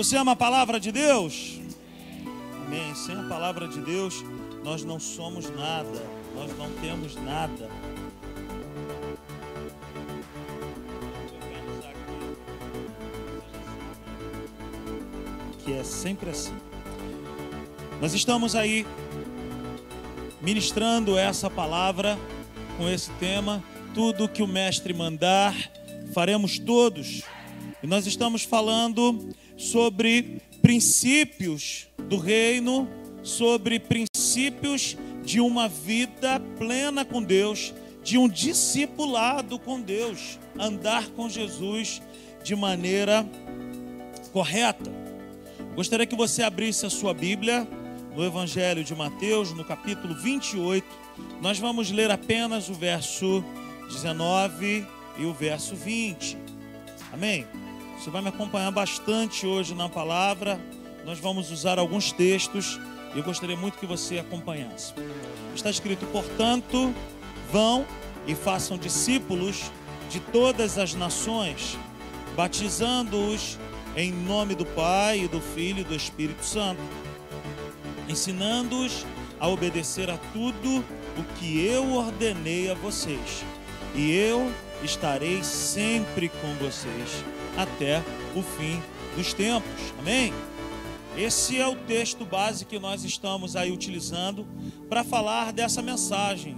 Você ama a palavra de Deus? Amém. Sem a palavra de Deus, nós não somos nada, nós não temos nada. Que é sempre assim. Nós estamos aí ministrando essa palavra com esse tema, tudo que o mestre mandar, faremos todos. E nós estamos falando sobre princípios do reino, sobre princípios de uma vida plena com Deus, de um discipulado com Deus, andar com Jesus de maneira correta. Gostaria que você abrisse a sua Bíblia no Evangelho de Mateus, no capítulo 28. Nós vamos ler apenas o verso 19 e o verso 20. Amém? Você vai me acompanhar bastante hoje na palavra. Nós vamos usar alguns textos e eu gostaria muito que você acompanhasse. Está escrito: portanto, vão e façam discípulos de todas as nações, batizando-os em nome do Pai, e do Filho e do Espírito Santo, ensinando-os a obedecer a tudo o que eu ordenei a vocês. E eu estarei sempre com vocês até o fim dos tempos. Amém? Esse é o texto base que nós estamos aí utilizando para falar dessa mensagem.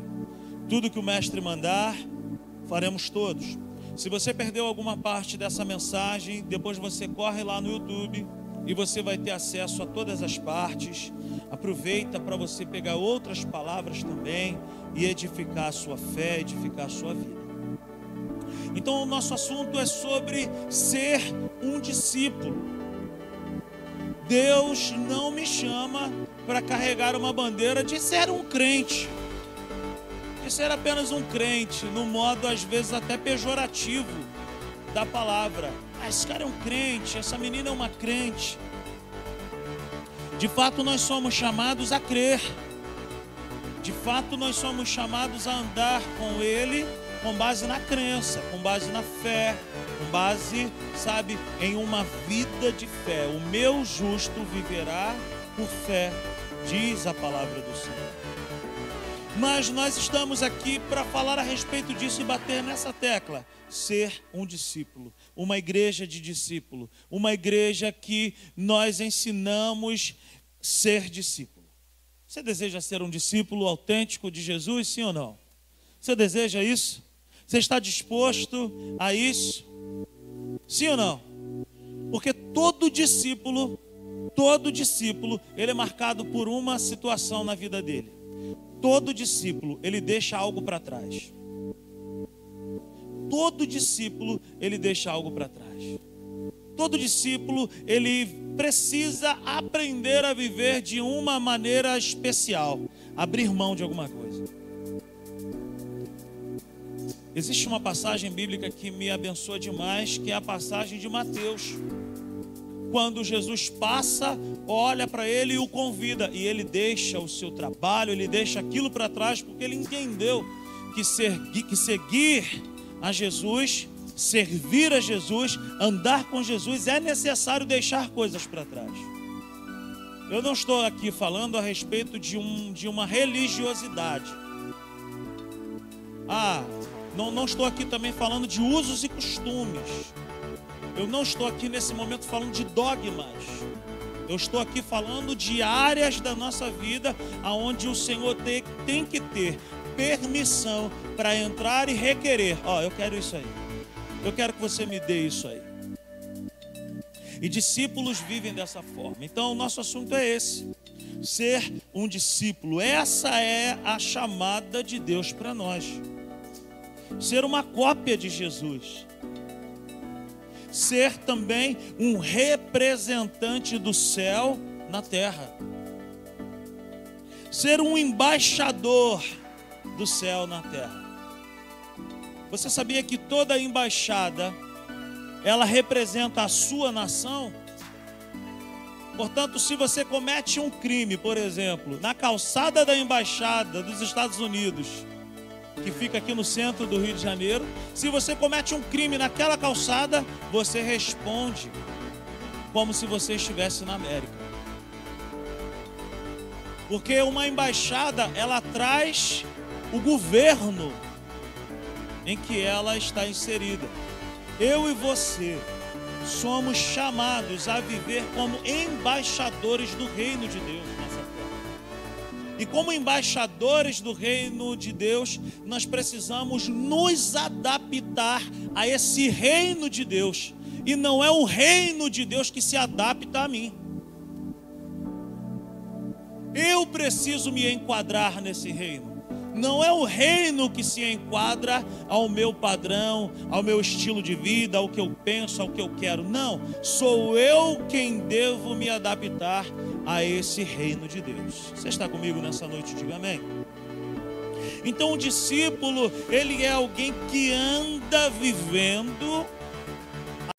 Tudo que o mestre mandar, faremos todos. Se você perdeu alguma parte dessa mensagem, depois você corre lá no YouTube e você vai ter acesso a todas as partes. Aproveita para você pegar outras palavras também e edificar a sua fé, edificar a sua vida. Então, o nosso assunto é sobre ser um discípulo. Deus não me chama para carregar uma bandeira de ser um crente, de ser apenas um crente, no modo às vezes até pejorativo da palavra. Ah, esse cara é um crente, essa menina é uma crente. De fato, nós somos chamados a crer. De fato, nós somos chamados a andar com Ele com base na crença, com base na fé, com base, sabe, em uma vida de fé. O meu justo viverá por fé, diz a palavra do Senhor. Mas nós estamos aqui para falar a respeito disso e bater nessa tecla. Ser um discípulo, uma igreja de discípulo, uma igreja que nós ensinamos ser discípulo. Você deseja ser um discípulo autêntico de Jesus, sim ou não? Você deseja isso? Você está disposto a isso? Sim ou não? Porque todo discípulo, todo discípulo, ele é marcado por uma situação na vida dele. Todo discípulo, ele deixa algo para trás. Todo discípulo, ele deixa algo para trás. Todo discípulo, ele precisa aprender a viver de uma maneira especial, abrir mão de alguma coisa. Existe uma passagem bíblica que me abençoa demais, que é a passagem de Mateus. Quando Jesus passa, olha para ele e o convida, e ele deixa o seu trabalho, ele deixa aquilo para trás, porque ele entendeu que, ser, que seguir a Jesus, servir a Jesus, andar com Jesus, é necessário deixar coisas para trás. Eu não estou aqui falando a respeito de, um, de uma religiosidade. Ah, não, não estou aqui também falando de usos e costumes. Eu não estou aqui nesse momento falando de dogmas. Eu estou aqui falando de áreas da nossa vida aonde o Senhor tem, tem que ter permissão para entrar e requerer. Ó, oh, eu quero isso aí. Eu quero que você me dê isso aí. E discípulos vivem dessa forma. Então, o nosso assunto é esse: ser um discípulo. Essa é a chamada de Deus para nós ser uma cópia de Jesus, ser também um representante do céu na terra, ser um embaixador do céu na terra. Você sabia que toda embaixada ela representa a sua nação? Portanto, se você comete um crime, por exemplo, na calçada da embaixada dos Estados Unidos, que fica aqui no centro do Rio de Janeiro. Se você comete um crime naquela calçada, você responde. como se você estivesse na América. Porque uma embaixada, ela traz o governo em que ela está inserida. Eu e você somos chamados a viver como embaixadores do reino de Deus. E como embaixadores do reino de Deus, nós precisamos nos adaptar a esse reino de Deus. E não é o reino de Deus que se adapta a mim. Eu preciso me enquadrar nesse reino. Não é o reino que se enquadra ao meu padrão, ao meu estilo de vida, ao que eu penso, ao que eu quero. Não, sou eu quem devo me adaptar a esse reino de Deus. Você está comigo nessa noite? Diga amém. Então o discípulo, ele é alguém que anda vivendo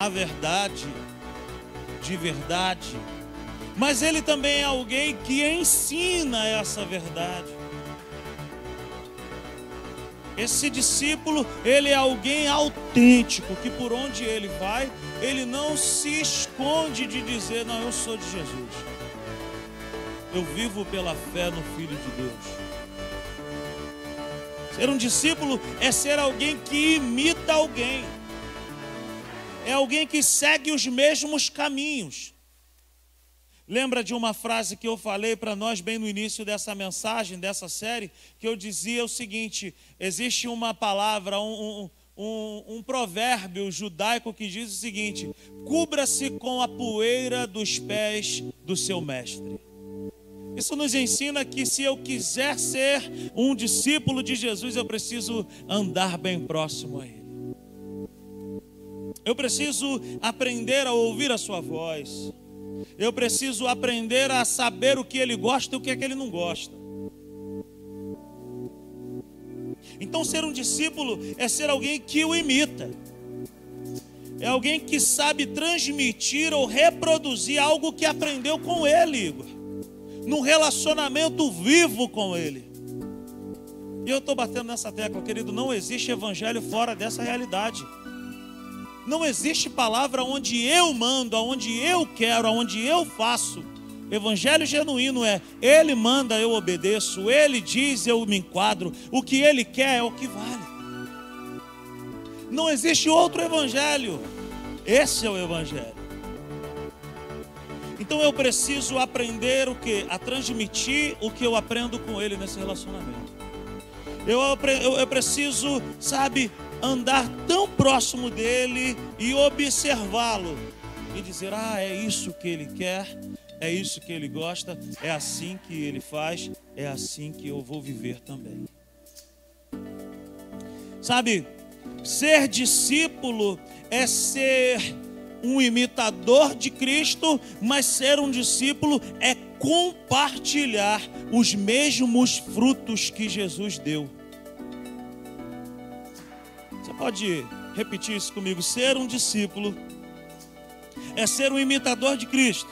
a verdade de verdade, mas ele também é alguém que ensina essa verdade. Esse discípulo, ele é alguém autêntico, que por onde ele vai, ele não se esconde de dizer: Não, eu sou de Jesus. Eu vivo pela fé no Filho de Deus. Ser um discípulo é ser alguém que imita alguém, é alguém que segue os mesmos caminhos. Lembra de uma frase que eu falei para nós bem no início dessa mensagem, dessa série, que eu dizia o seguinte: existe uma palavra, um, um, um, provérbio judaico que diz o seguinte: cubra-se com a poeira dos pés do seu mestre. Isso nos ensina que se eu quiser ser um discípulo de Jesus, eu preciso andar bem próximo a Ele. Eu preciso aprender a ouvir a Sua voz. Eu preciso aprender a saber o que ele gosta e o que é que ele não gosta. Então, ser um discípulo é ser alguém que o imita. É alguém que sabe transmitir ou reproduzir algo que aprendeu com ele, Igor. Num relacionamento vivo com ele. E eu estou batendo nessa tecla, querido. Não existe evangelho fora dessa realidade. Não existe palavra onde eu mando, aonde eu quero, aonde eu faço. Evangelho genuíno é Ele manda, eu obedeço. Ele diz, eu me enquadro. O que Ele quer é o que vale. Não existe outro Evangelho. Esse é o Evangelho. Então eu preciso aprender o que? A transmitir o que eu aprendo com Ele nesse relacionamento. Eu, eu, eu preciso, sabe, andar tão próximo dele e observá-lo e dizer: Ah, é isso que ele quer, é isso que ele gosta, é assim que ele faz, é assim que eu vou viver também. Sabe, ser discípulo é ser um imitador de Cristo, mas ser um discípulo é compartilhar os mesmos frutos que Jesus deu. Pode repetir isso comigo? Ser um discípulo é ser um imitador de Cristo,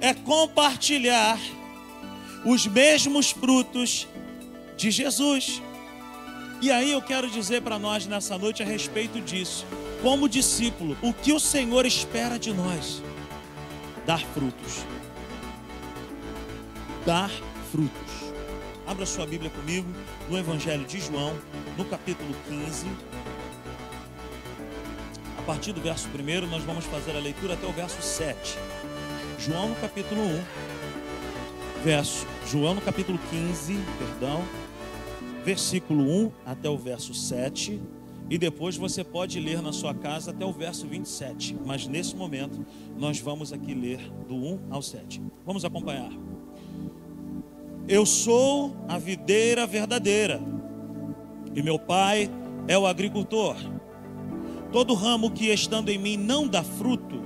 é compartilhar os mesmos frutos de Jesus. E aí eu quero dizer para nós nessa noite a respeito disso, como discípulo, o que o Senhor espera de nós? Dar frutos. Dar frutos. Abra sua Bíblia comigo no Evangelho de João, no capítulo 15. A partir do verso 1, nós vamos fazer a leitura até o verso 7. João no capítulo 1, verso, João no capítulo 15, perdão, versículo 1 até o verso 7. E depois você pode ler na sua casa até o verso 27. Mas nesse momento, nós vamos aqui ler do 1 ao 7. Vamos acompanhar. Eu sou a videira verdadeira, e meu pai é o agricultor. Todo ramo que estando em mim não dá fruto,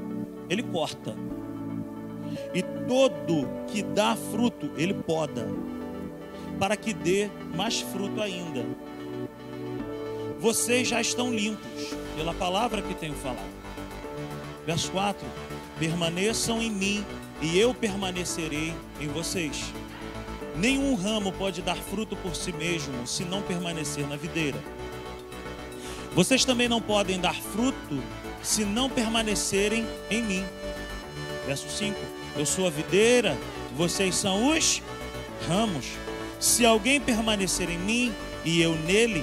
ele corta. E todo que dá fruto, ele poda, para que dê mais fruto ainda. Vocês já estão limpos pela palavra que tenho falado. Verso 4: Permaneçam em mim, e eu permanecerei em vocês. Nenhum ramo pode dar fruto por si mesmo se não permanecer na videira. Vocês também não podem dar fruto se não permanecerem em mim. Verso 5: Eu sou a videira, vocês são os ramos. Se alguém permanecer em mim e eu nele,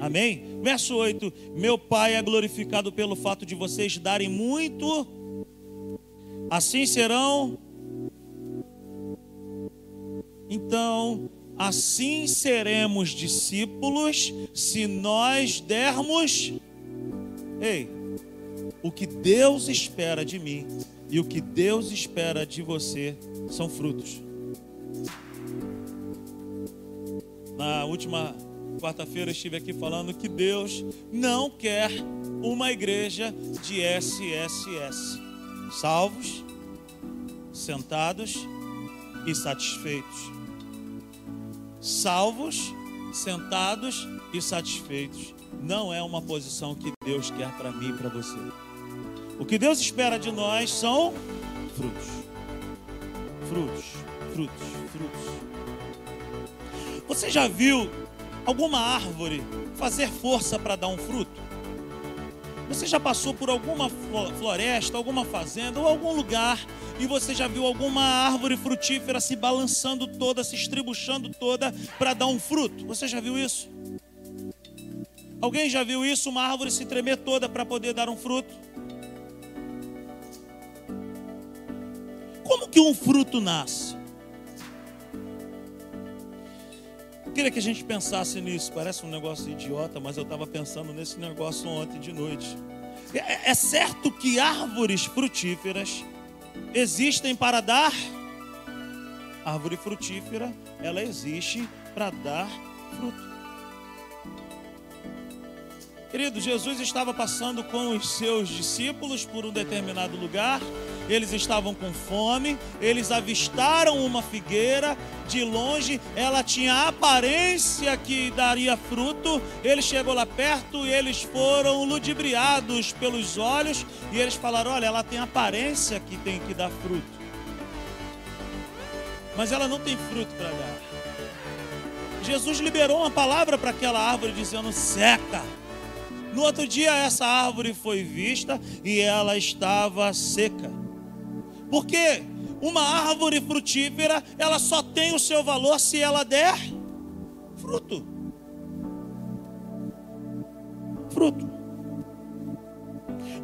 Amém? Verso 8: Meu Pai é glorificado pelo fato de vocês darem muito, assim serão. Então, assim seremos discípulos se nós dermos. Ei, o que Deus espera de mim e o que Deus espera de você são frutos. Na última quarta-feira estive aqui falando que Deus não quer uma igreja de SSS. Salvos, sentados e satisfeitos. Salvos, sentados e satisfeitos. Não é uma posição que Deus quer para mim e para você. O que Deus espera de nós são frutos. Frutos, frutos, frutos. Você já viu alguma árvore fazer força para dar um fruto? Você já passou por alguma floresta, alguma fazenda ou algum lugar e você já viu alguma árvore frutífera se balançando toda, se estribuchando toda para dar um fruto? Você já viu isso? Alguém já viu isso? Uma árvore se tremer toda para poder dar um fruto? Como que um fruto nasce? Eu queria que a gente pensasse nisso. Parece um negócio idiota, mas eu estava pensando nesse negócio ontem de noite. É, é certo que árvores frutíferas existem para dar. Árvore frutífera, ela existe para dar fruto. Querido, Jesus estava passando com os seus discípulos por um determinado lugar, eles estavam com fome, eles avistaram uma figueira de longe, ela tinha a aparência que daria fruto. Ele chegou lá perto e eles foram ludibriados pelos olhos e eles falaram: Olha, ela tem aparência que tem que dar fruto, mas ela não tem fruto para dar. Jesus liberou uma palavra para aquela árvore dizendo: seca. No outro dia, essa árvore foi vista e ela estava seca. Por quê? Uma árvore frutífera, ela só tem o seu valor se ela der fruto. Fruto.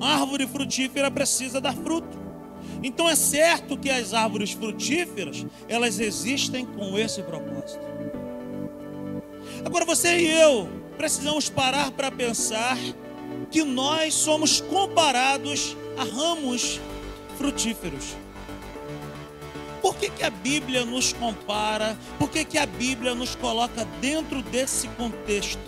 Árvore frutífera precisa dar fruto. Então é certo que as árvores frutíferas, elas existem com esse propósito. Agora você e eu precisamos parar para pensar que nós somos comparados a ramos frutíferos. Por que, que a Bíblia nos compara? Por que, que a Bíblia nos coloca dentro desse contexto?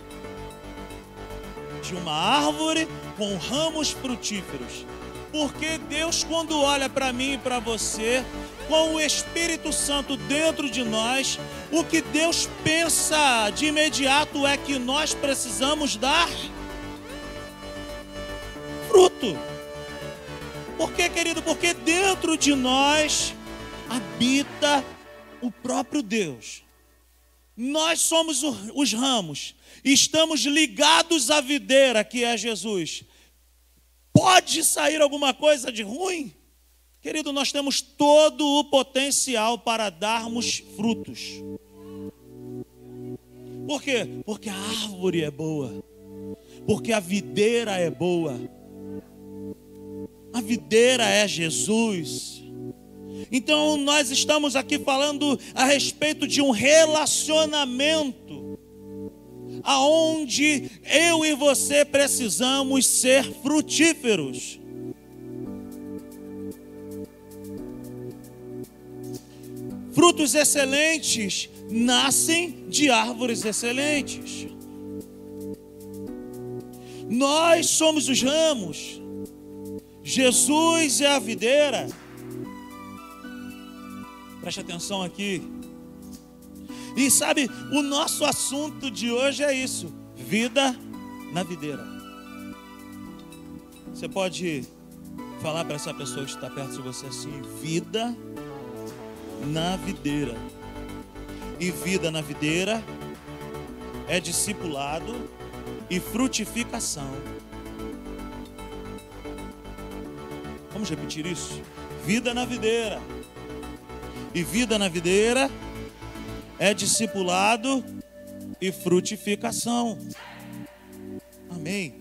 De uma árvore com ramos frutíferos. Porque Deus, quando olha para mim e para você, com o Espírito Santo dentro de nós, o que Deus pensa de imediato é que nós precisamos dar fruto. Por quê, querido? Porque dentro de nós habita o próprio Deus. Nós somos os ramos, estamos ligados à videira que é Jesus. Pode sair alguma coisa de ruim? Querido, nós temos todo o potencial para darmos frutos. Por quê? Porque a árvore é boa. Porque a videira é boa. A videira é Jesus. Então nós estamos aqui falando a respeito de um relacionamento aonde eu e você precisamos ser frutíferos. Frutos excelentes nascem de árvores excelentes. Nós somos os ramos, Jesus é a videira. Preste atenção aqui. E sabe, o nosso assunto de hoje é isso: vida na videira. Você pode falar para essa pessoa que está perto de você assim: vida na videira. E vida na videira é discipulado e frutificação. Vamos repetir isso? Vida na videira. E vida na videira é discipulado e frutificação. Amém.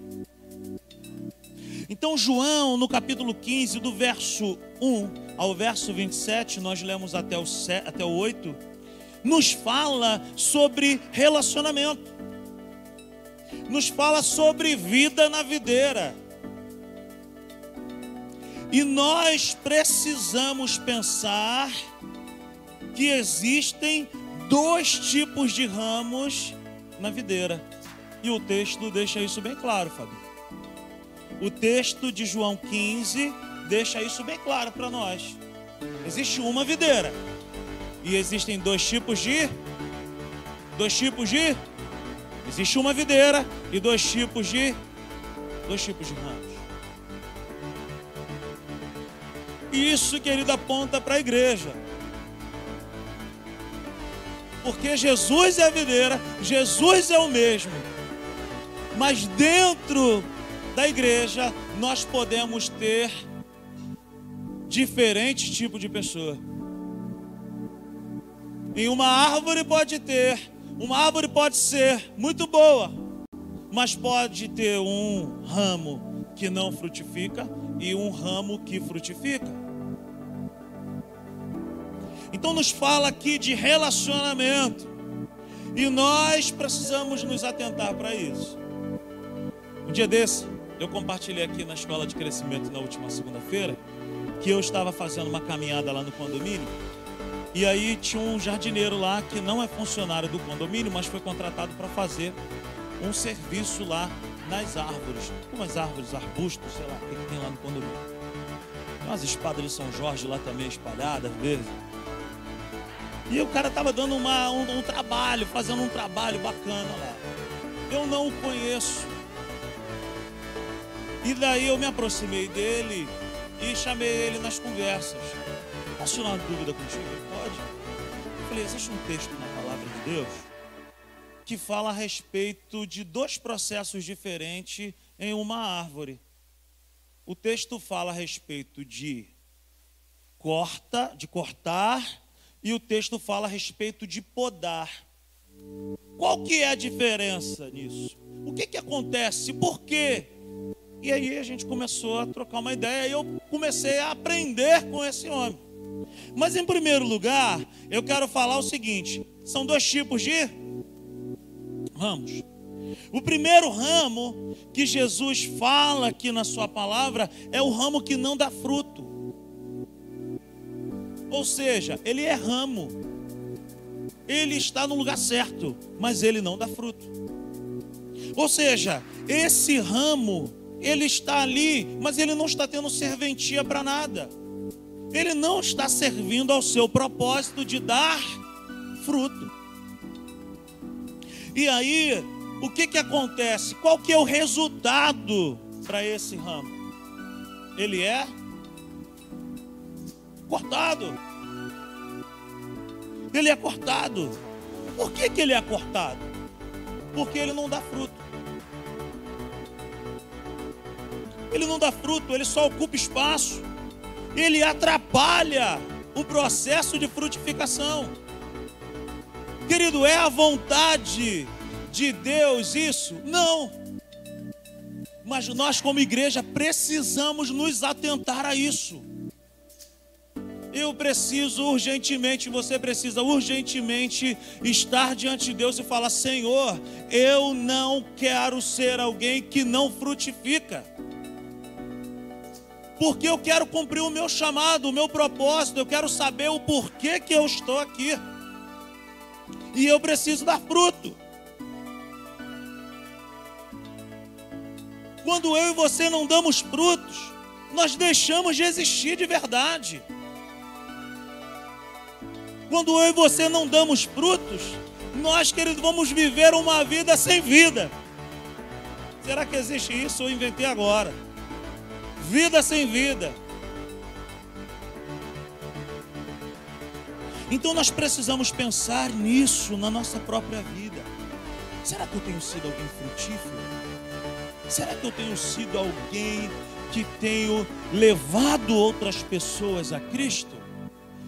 Então, João, no capítulo 15, do verso 1 ao verso 27, nós lemos até o, 7, até o 8, nos fala sobre relacionamento, nos fala sobre vida na videira. E nós precisamos pensar que existem dois tipos de ramos na videira. E o texto deixa isso bem claro, Fábio. O texto de João 15 deixa isso bem claro para nós. Existe uma videira. E existem dois tipos de dois tipos de existe uma videira e dois tipos de dois tipos de ramos. Isso, querido, aponta para a igreja. Porque Jesus é a videira, Jesus é o mesmo. Mas dentro da igreja nós podemos ter diferentes tipos de pessoa. Em uma árvore pode ter, uma árvore pode ser muito boa, mas pode ter um ramo que não frutifica e um ramo que frutifica. Então nos fala aqui de relacionamento. E nós precisamos nos atentar para isso. Um dia desse, eu compartilhei aqui na escola de crescimento na última segunda-feira que eu estava fazendo uma caminhada lá no condomínio. E aí tinha um jardineiro lá que não é funcionário do condomínio, mas foi contratado para fazer um serviço lá nas árvores. Umas árvores, arbustos, sei lá, o que, tem lá no condomínio. Tem umas espadas de São Jorge lá também espalhadas, às vezes. E o cara estava dando uma, um, um trabalho, fazendo um trabalho bacana lá. Eu não o conheço. E daí eu me aproximei dele e chamei ele nas conversas. Posso tirar uma dúvida contigo? Pode? Eu falei, existe um texto na palavra de Deus que fala a respeito de dois processos diferentes em uma árvore. O texto fala a respeito de corta, de cortar e o texto fala a respeito de podar. Qual que é a diferença nisso? O que, que acontece? Por quê? E aí a gente começou a trocar uma ideia e eu comecei a aprender com esse homem. Mas em primeiro lugar, eu quero falar o seguinte: são dois tipos de ramos. O primeiro ramo que Jesus fala aqui na sua palavra é o ramo que não dá fruto. Ou seja, ele é ramo. Ele está no lugar certo, mas ele não dá fruto. Ou seja, esse ramo, ele está ali, mas ele não está tendo serventia para nada. Ele não está servindo ao seu propósito de dar fruto. E aí, o que que acontece? Qual que é o resultado para esse ramo? Ele é cortado. Ele é cortado. Por que, que ele é cortado? Porque ele não dá fruto. Ele não dá fruto, ele só ocupa espaço. Ele atrapalha o processo de frutificação. Querido, é a vontade de Deus isso? Não. Mas nós, como igreja, precisamos nos atentar a isso. Eu preciso urgentemente, você precisa urgentemente estar diante de Deus e falar: Senhor, eu não quero ser alguém que não frutifica. Porque eu quero cumprir o meu chamado, o meu propósito, eu quero saber o porquê que eu estou aqui. E eu preciso dar fruto. Quando eu e você não damos frutos, nós deixamos de existir de verdade. Quando eu e você não damos frutos, nós, queridos, vamos viver uma vida sem vida. Será que existe isso? Eu inventei agora. Vida sem vida. Então nós precisamos pensar nisso na nossa própria vida. Será que eu tenho sido alguém frutífero? Será que eu tenho sido alguém que tenho levado outras pessoas a Cristo?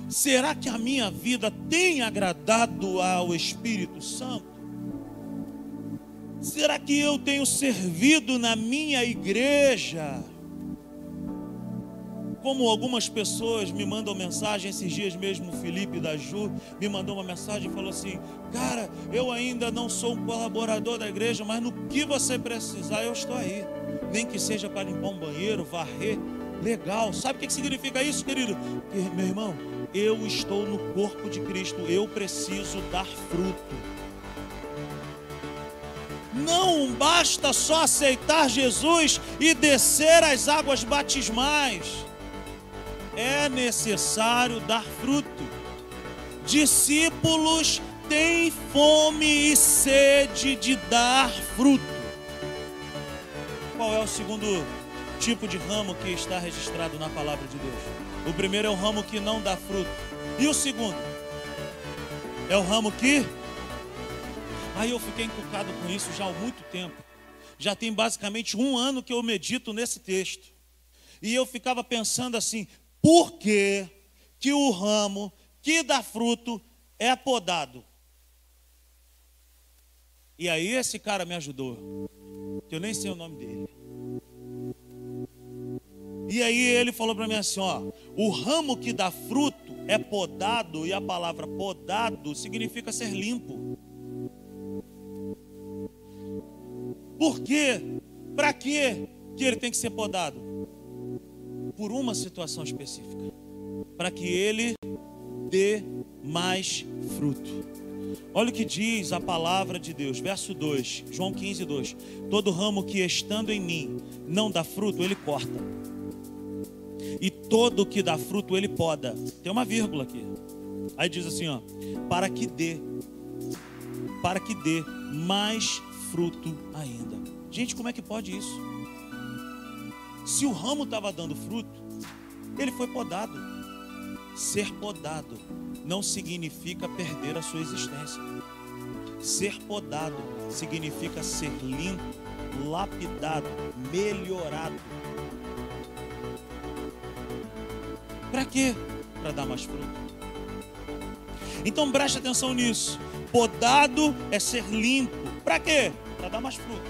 Será que a minha vida tem agradado ao Espírito Santo? Será que eu tenho servido na minha igreja? Como algumas pessoas me mandam mensagem, esses dias mesmo o Felipe da Ju me mandou uma mensagem e falou assim: Cara, eu ainda não sou um colaborador da igreja, mas no que você precisar, eu estou aí. Nem que seja para limpar um banheiro, varrer. Legal. Sabe o que significa isso, querido? Que, meu irmão, eu estou no corpo de Cristo, eu preciso dar fruto. Não basta só aceitar Jesus e descer as águas batismais. É necessário dar fruto. Discípulos têm fome e sede de dar fruto. Qual é o segundo tipo de ramo que está registrado na palavra de Deus? O primeiro é o ramo que não dá fruto. E o segundo? É o ramo que. Aí eu fiquei encucado com isso já há muito tempo. Já tem basicamente um ano que eu medito nesse texto. E eu ficava pensando assim: por que, que o ramo que dá fruto é podado? E aí esse cara me ajudou. Que eu nem sei o nome dele. E aí ele falou para mim assim, ó, o ramo que dá fruto é podado e a palavra podado significa ser limpo. Por quê? Para quê que ele tem que ser podado? Por uma situação específica. Para que ele dê mais fruto. Olha o que diz a palavra de Deus, verso 2, João 15, 2. Todo ramo que estando em mim não dá fruto, ele corta e todo que dá fruto ele poda. Tem uma vírgula aqui. Aí diz assim, ó, para que dê, para que dê mais fruto ainda. Gente, como é que pode isso? Se o ramo estava dando fruto, ele foi podado. Ser podado não significa perder a sua existência. Ser podado significa ser limpo, lapidado, melhorado. Para quê? Para dar mais fruto. Então preste atenção nisso. Podado é ser limpo. Para quê? Para dar mais fruto.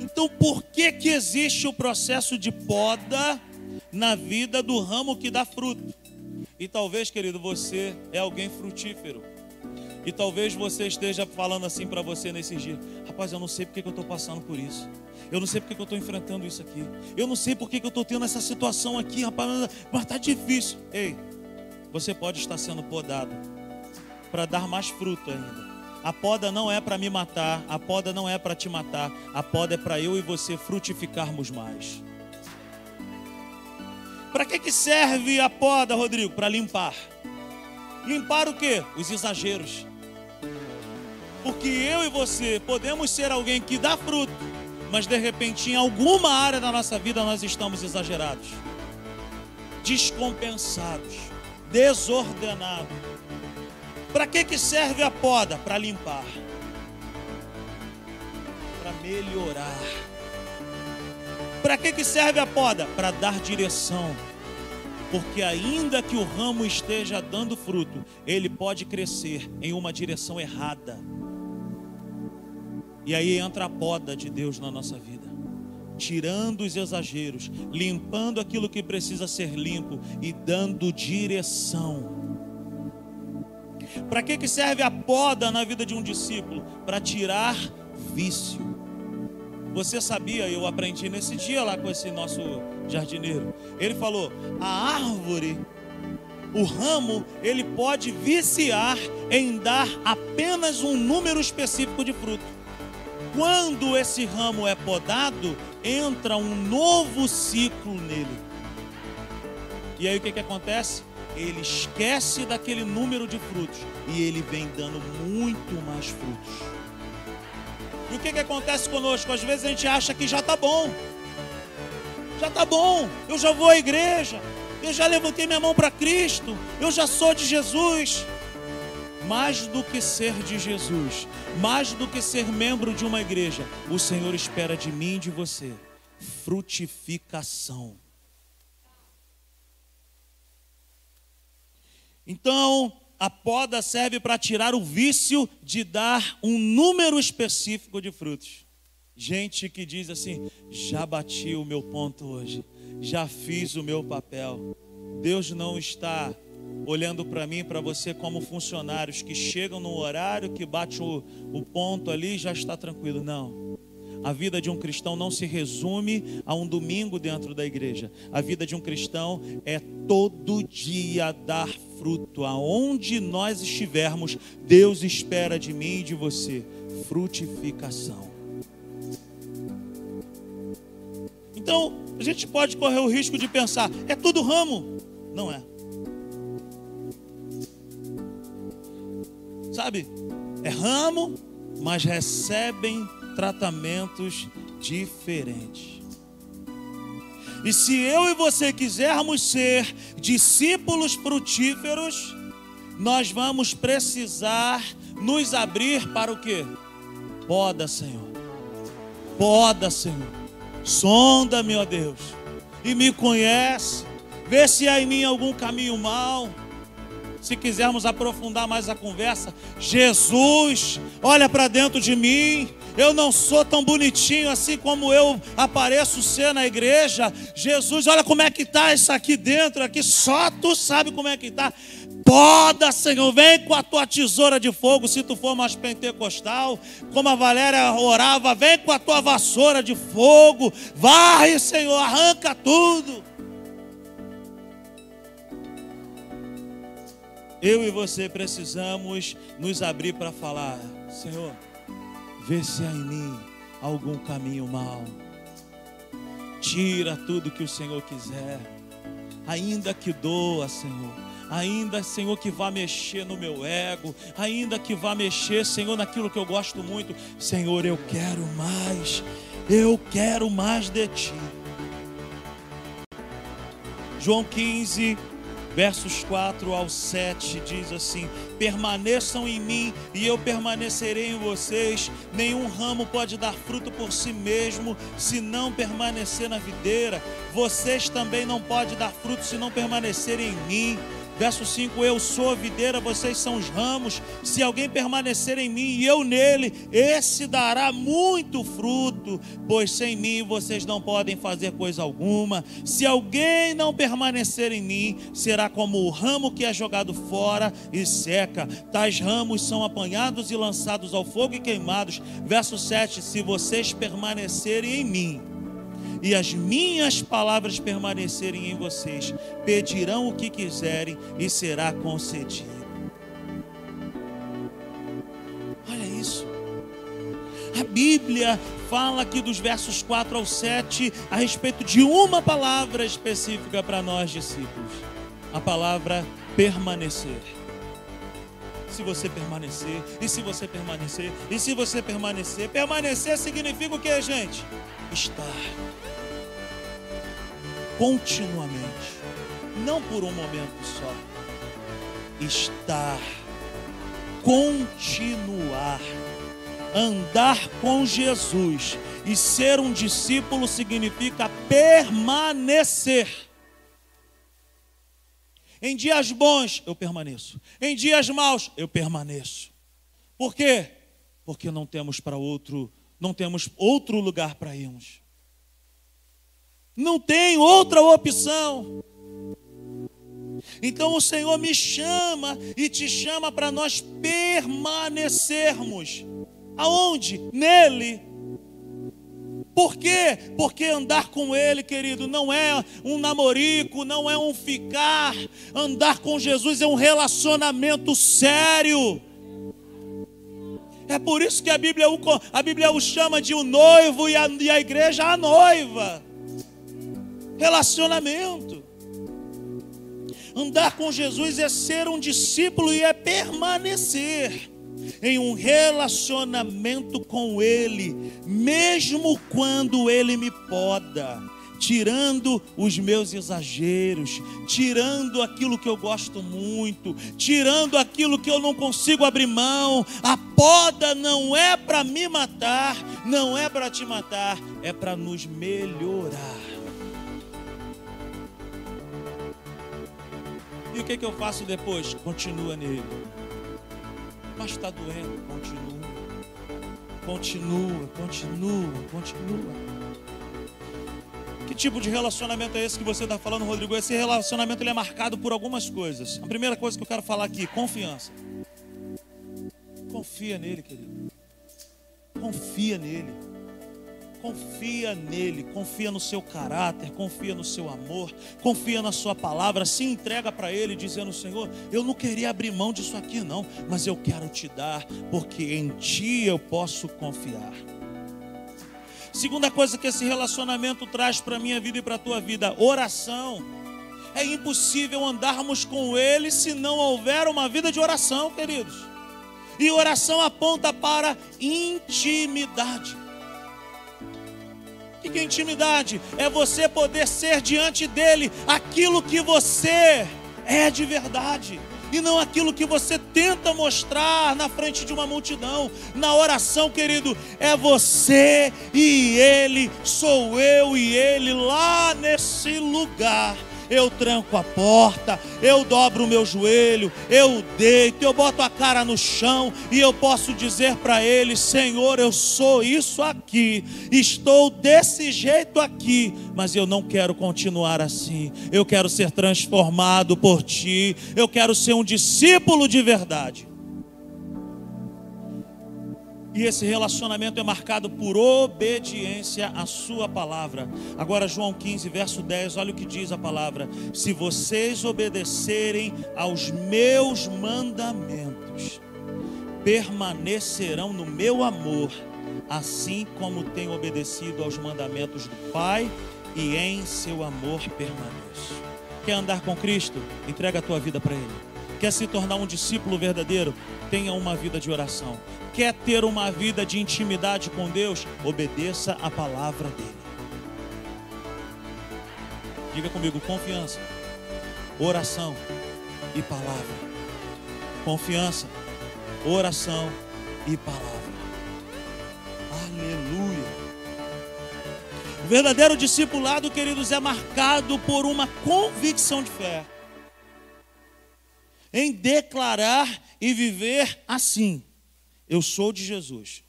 Então por que que existe o processo de poda na vida do ramo que dá fruto? E talvez, querido, você é alguém frutífero. E talvez você esteja falando assim para você nesses dias: Rapaz, eu não sei porque que eu estou passando por isso. Eu não sei porque que eu estou enfrentando isso aqui. Eu não sei porque que eu estou tendo essa situação aqui, rapaz, mas está difícil. Ei, você pode estar sendo podado para dar mais fruto ainda. A poda não é para me matar, a poda não é para te matar, a poda é para eu e você frutificarmos mais. Para que, que serve a poda, Rodrigo? Para limpar. Limpar o que? Os exageros. Porque eu e você podemos ser alguém que dá fruto, mas de repente em alguma área da nossa vida nós estamos exagerados, descompensados, desordenados. Para que, que serve a poda? Para limpar, para melhorar. Para que, que serve a poda? Para dar direção. Porque ainda que o ramo esteja dando fruto, ele pode crescer em uma direção errada. E aí entra a poda de Deus na nossa vida, tirando os exageros, limpando aquilo que precisa ser limpo e dando direção. Para que, que serve a poda na vida de um discípulo? Para tirar vício. Você sabia, eu aprendi nesse dia lá com esse nosso jardineiro. Ele falou: a árvore, o ramo, ele pode viciar em dar apenas um número específico de fruto. Quando esse ramo é podado, entra um novo ciclo nele. E aí o que, que acontece? ele esquece daquele número de frutos e ele vem dando muito mais frutos. E o que, que acontece conosco? Às vezes a gente acha que já está bom. Já está bom, eu já vou à igreja, eu já levantei minha mão para Cristo, eu já sou de Jesus. Mais do que ser de Jesus, mais do que ser membro de uma igreja, o Senhor espera de mim e de você frutificação. Então, a poda serve para tirar o vício de dar um número específico de frutos. Gente que diz assim: já bati o meu ponto hoje, já fiz o meu papel. Deus não está olhando para mim, para você, como funcionários que chegam no horário, que bate o, o ponto ali já está tranquilo. Não. A vida de um cristão não se resume a um domingo dentro da igreja. A vida de um cristão é todo dia dar fruto. Aonde nós estivermos, Deus espera de mim e de você frutificação. Então, a gente pode correr o risco de pensar, é tudo ramo. Não é. Sabe? É ramo, mas recebem tratamentos diferentes. E se eu e você quisermos ser discípulos frutíferos, nós vamos precisar nos abrir para o que? Poda, Senhor. Poda, Senhor. Sonda, meu Deus. E me conhece. Vê se há em mim algum caminho mau se quisermos aprofundar mais a conversa, Jesus, olha para dentro de mim. Eu não sou tão bonitinho assim como eu apareço ser na igreja. Jesus, olha como é que está isso aqui dentro, aqui só tu sabe como é que está. Poda, Senhor, vem com a tua tesoura de fogo, se tu for mais pentecostal, como a Valéria orava, vem com a tua vassoura de fogo, varre, Senhor, arranca tudo. Eu e você precisamos nos abrir para falar: Senhor, vê se há em mim algum caminho mau. Tira tudo que o Senhor quiser, ainda que doa, Senhor. Ainda, Senhor, que vá mexer no meu ego, ainda que vá mexer, Senhor, naquilo que eu gosto muito. Senhor, eu quero mais, eu quero mais de Ti. João 15, versos 4 ao 7 diz assim: Permaneçam em mim e eu permanecerei em vocês. Nenhum ramo pode dar fruto por si mesmo se não permanecer na videira. Vocês também não podem dar fruto se não permanecerem em mim. Verso 5: Eu sou a videira, vocês são os ramos. Se alguém permanecer em mim e eu nele, esse dará muito fruto, pois sem mim vocês não podem fazer coisa alguma. Se alguém não permanecer em mim, será como o ramo que é jogado fora e seca. Tais ramos são apanhados e lançados ao fogo e queimados. Verso 7: Se vocês permanecerem em mim, e as minhas palavras permanecerem em vocês, pedirão o que quiserem e será concedido. Olha isso. A Bíblia fala aqui dos versos 4 ao 7 a respeito de uma palavra específica para nós discípulos. A palavra permanecer. Se você permanecer, e se você permanecer, e se você permanecer, permanecer significa o que, gente? Estar continuamente, não por um momento só. Estar, continuar, andar com Jesus e ser um discípulo significa permanecer. Em dias bons eu permaneço, em dias maus eu permaneço. Por quê? Porque não temos para outro, não temos outro lugar para irmos. Não tem outra opção. Então o Senhor me chama e te chama para nós permanecermos. Aonde? Nele. Por quê? Porque andar com Ele, querido, não é um namorico, não é um ficar. Andar com Jesus é um relacionamento sério. É por isso que a Bíblia a Bíblia o chama de o noivo e a, e a igreja a noiva relacionamento. Andar com Jesus é ser um discípulo e é permanecer em um relacionamento com Ele, mesmo quando Ele me poda, tirando os meus exageros, tirando aquilo que eu gosto muito, tirando aquilo que eu não consigo abrir mão. A poda não é para me matar, não é para te matar, é para nos melhorar. E o que, que eu faço depois? Continua nele. Mas está doendo, continua. Continua, continua, continua. Que tipo de relacionamento é esse que você está falando, Rodrigo? Esse relacionamento ele é marcado por algumas coisas. A primeira coisa que eu quero falar aqui, confiança. Confia nele, querido. Confia nele. Confia nele, confia no seu caráter, confia no seu amor, confia na sua palavra, se entrega para ele dizendo: Senhor, eu não queria abrir mão disso aqui não, mas eu quero te dar, porque em ti eu posso confiar. Segunda coisa que esse relacionamento traz para a minha vida e para a tua vida: oração. É impossível andarmos com Ele se não houver uma vida de oração, queridos. E oração aponta para intimidade. Que é intimidade? É você poder ser diante dele aquilo que você é de verdade e não aquilo que você tenta mostrar na frente de uma multidão. Na oração, querido, é você e ele, sou eu e ele lá nesse lugar eu tranco a porta, eu dobro o meu joelho, eu deito, eu boto a cara no chão e eu posso dizer para ele: Senhor, eu sou isso aqui, estou desse jeito aqui, mas eu não quero continuar assim. Eu quero ser transformado por ti, eu quero ser um discípulo de verdade. E esse relacionamento é marcado por obediência à sua palavra. Agora, João 15, verso 10, olha o que diz a palavra: Se vocês obedecerem aos meus mandamentos, permanecerão no meu amor, assim como tenho obedecido aos mandamentos do Pai, e em seu amor permaneço. Quer andar com Cristo? Entrega a tua vida para Ele. Quer se tornar um discípulo verdadeiro? Tenha uma vida de oração quer ter uma vida de intimidade com Deus, obedeça a palavra dele. Diga comigo: confiança, oração e palavra. Confiança, oração e palavra. Aleluia. O verdadeiro discipulado, queridos, é marcado por uma convicção de fé. Em declarar e viver assim. Eu sou de Jesus.